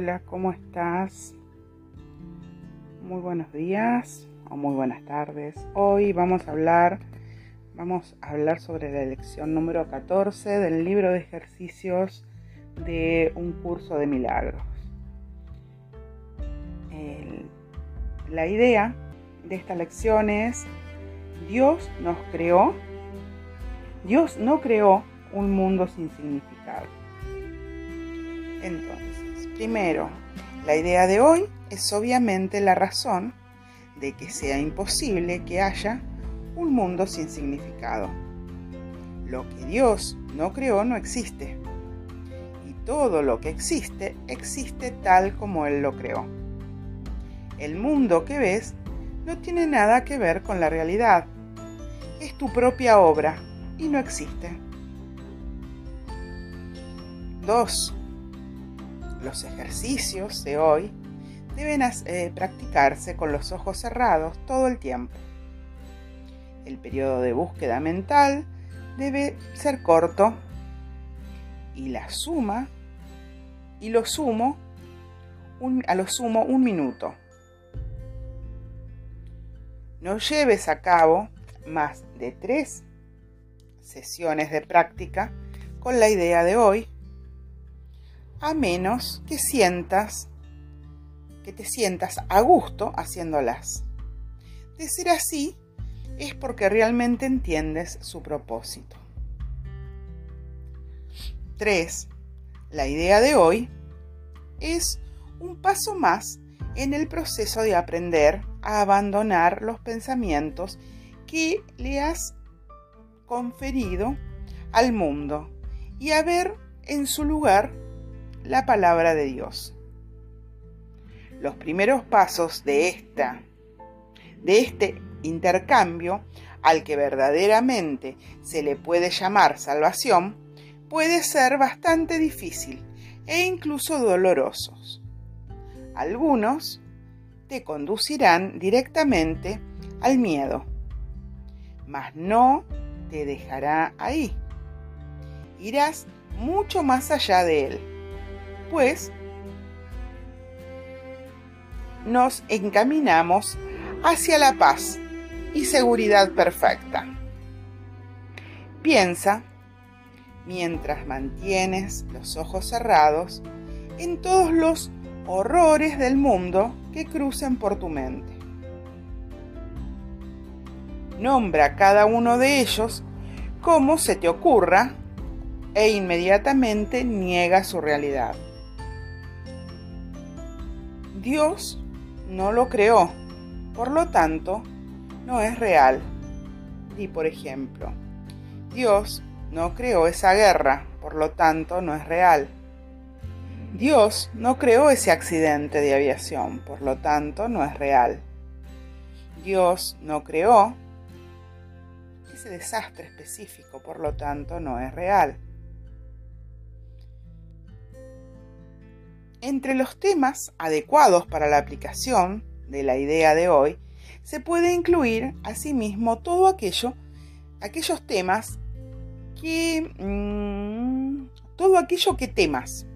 Hola, ¿cómo estás? Muy buenos días o muy buenas tardes. Hoy vamos a hablar vamos a hablar sobre la lección número 14 del libro de ejercicios de un curso de milagros. la idea de esta lección es Dios nos creó. Dios no creó un mundo sin significado. Entonces, primero, la idea de hoy es obviamente la razón de que sea imposible que haya un mundo sin significado. Lo que Dios no creó no existe. Y todo lo que existe existe tal como Él lo creó. El mundo que ves no tiene nada que ver con la realidad. Es tu propia obra y no existe. 2. Los ejercicios de hoy deben eh, practicarse con los ojos cerrados todo el tiempo. El periodo de búsqueda mental debe ser corto y la suma y lo sumo a lo sumo un minuto. No lleves a cabo más de tres sesiones de práctica con la idea de hoy, a menos que sientas que te sientas a gusto haciéndolas. De ser así, es porque realmente entiendes su propósito. 3. La idea de hoy es un paso más en el proceso de aprender a abandonar los pensamientos que le has conferido al mundo y a ver en su lugar la palabra de Dios. Los primeros pasos de esta de este intercambio al que verdaderamente se le puede llamar salvación puede ser bastante difícil e incluso dolorosos. Algunos te conducirán directamente al miedo, mas no te dejará ahí. Irás mucho más allá de él, pues nos encaminamos hacia la paz y seguridad perfecta. Piensa, mientras mantienes los ojos cerrados, en todos los horrores del mundo que crucen por tu mente. Nombra cada uno de ellos como se te ocurra e inmediatamente niega su realidad. Dios no lo creó, por lo tanto, no es real. Y por ejemplo, Dios no creó esa guerra, por lo tanto, no es real. Dios no creó ese accidente de aviación, por lo tanto no es real. Dios no creó ese desastre específico, por lo tanto no es real. Entre los temas adecuados para la aplicación de la idea de hoy, se puede incluir asimismo todo aquello, aquellos temas que... Mm, todo aquello que temas,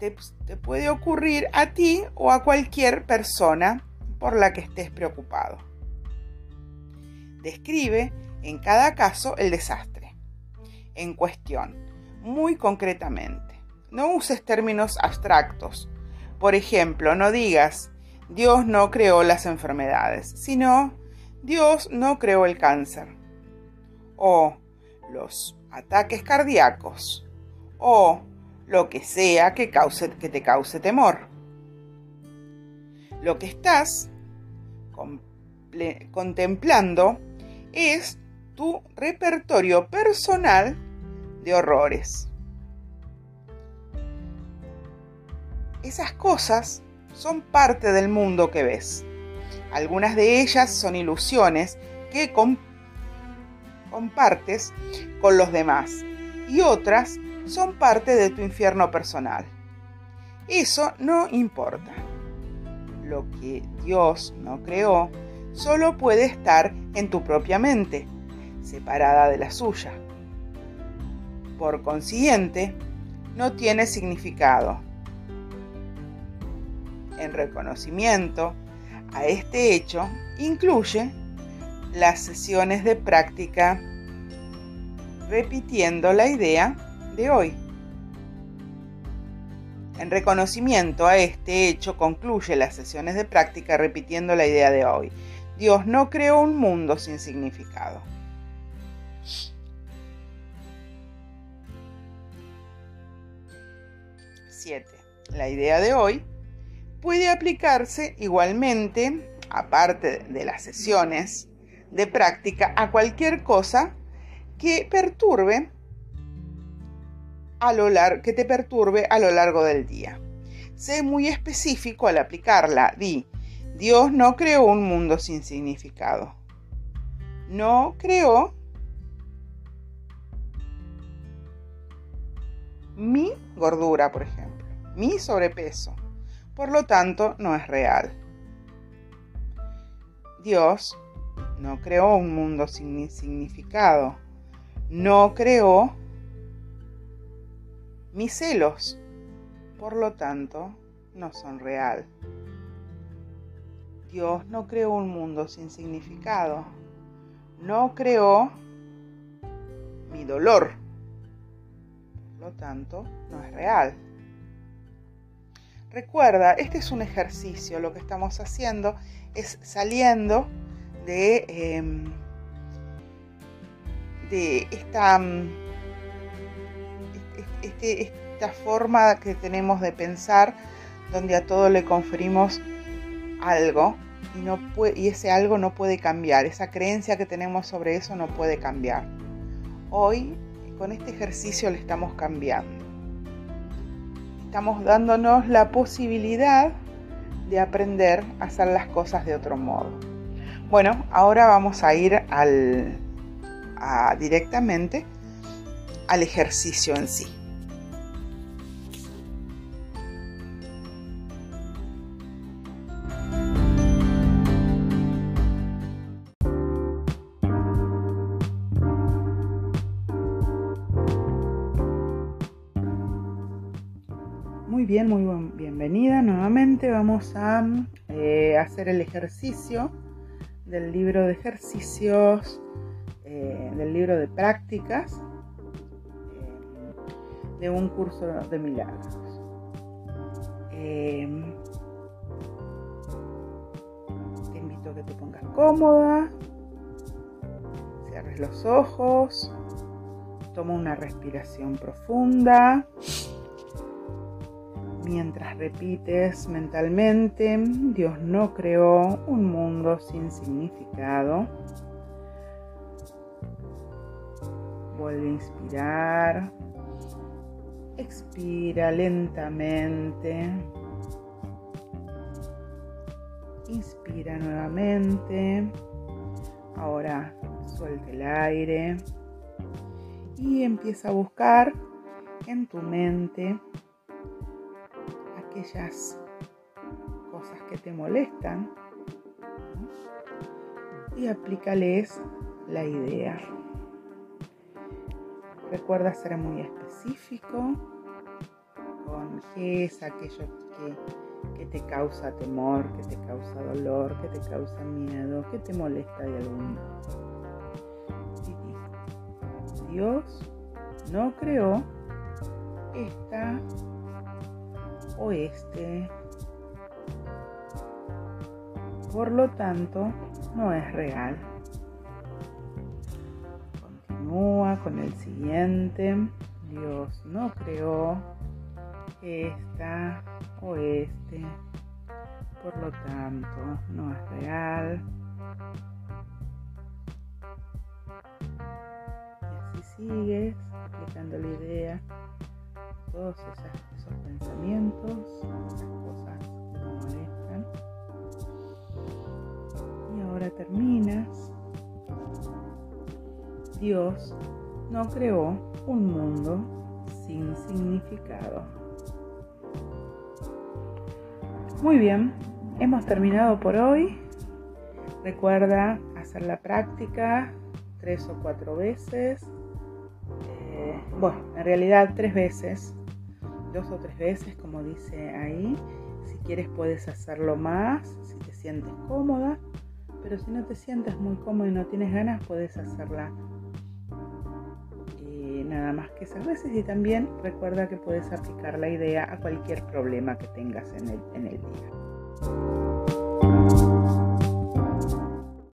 te, puede ocurrir a ti o a cualquier persona por la que estés preocupado. Describe en cada caso el desastre en cuestión, muy concretamente. No uses términos abstractos. Por ejemplo, no digas Dios no creó las enfermedades, sino Dios no creó el cáncer. O los ataques cardíacos. O lo que sea que, cause, que te cause temor. Lo que estás contemplando es tu repertorio personal de horrores. Esas cosas son parte del mundo que ves. Algunas de ellas son ilusiones que compartes con los demás y otras son parte de tu infierno personal. Eso no importa. Lo que Dios no creó solo puede estar en tu propia mente, separada de la suya. Por consiguiente, no tiene significado. En reconocimiento a este hecho, incluye las sesiones de práctica repitiendo la idea de hoy. En reconocimiento a este hecho concluye las sesiones de práctica repitiendo la idea de hoy. Dios no creó un mundo sin significado. 7. La idea de hoy puede aplicarse igualmente, aparte de las sesiones de práctica, a cualquier cosa que perturbe a lo que te perturbe a lo largo del día. Sé muy específico al aplicarla. Di, Dios no creó un mundo sin significado. No creó mi gordura, por ejemplo, mi sobrepeso. Por lo tanto, no es real. Dios no creó un mundo sin significado. No creó mis celos. Por lo tanto, no son real. Dios no creó un mundo sin significado. No creó mi dolor lo tanto no es real. Recuerda, este es un ejercicio, lo que estamos haciendo es saliendo de, em, de esta, mm, este, esta forma que tenemos de pensar donde a todo le conferimos algo y, no y ese algo no puede cambiar, esa creencia que tenemos sobre eso no puede cambiar. Hoy con este ejercicio le estamos cambiando. Estamos dándonos la posibilidad de aprender a hacer las cosas de otro modo. Bueno, ahora vamos a ir al, directamente al ejercicio en sí. Bien, muy bienvenida nuevamente. Vamos a eh, hacer el ejercicio del libro de ejercicios, eh, del libro de prácticas eh, de un curso de milagros. te invito a que te pongas cómoda, cierres los ojos, toma una respiración profunda mientras repites mentalmente, Dios no creó un mundo sin significado. Vuelve a inspirar. Expira lentamente. Inspira nuevamente. Ahora suelta el aire y empieza a buscar en tu mente aquellas cosas que te molestan y aplícales la idea. Recuerda ser muy específico con qué es aquello que, que, te causa temor, que te causa dolor, que te causa miedo, que te molesta de algún modo. Dios no creó esta oeste. Por lo tanto, no es real. Continúa con el siguiente. Dios no creó esta oeste. Por lo tanto, no es real. Y así sigues aplicando la idea todos pensamientos, esas cosas que te molestan. Y ahora terminas. Dios no creó un mundo sin significado. Muy bien, hemos terminado por hoy. Recuerda hacer la práctica tres o cuatro veces. Eh, bueno, en realidad tres veces dos o tres veces, como dice ahí. Si quieres puedes hacerlo más, si te sientes cómoda, pero si no te sientes muy cómodo y no tienes ganas, puedes hacerla eh, nada más que esas veces. Y también recuerda que puedes aplicar la idea a cualquier problema que tengas en el, en el día.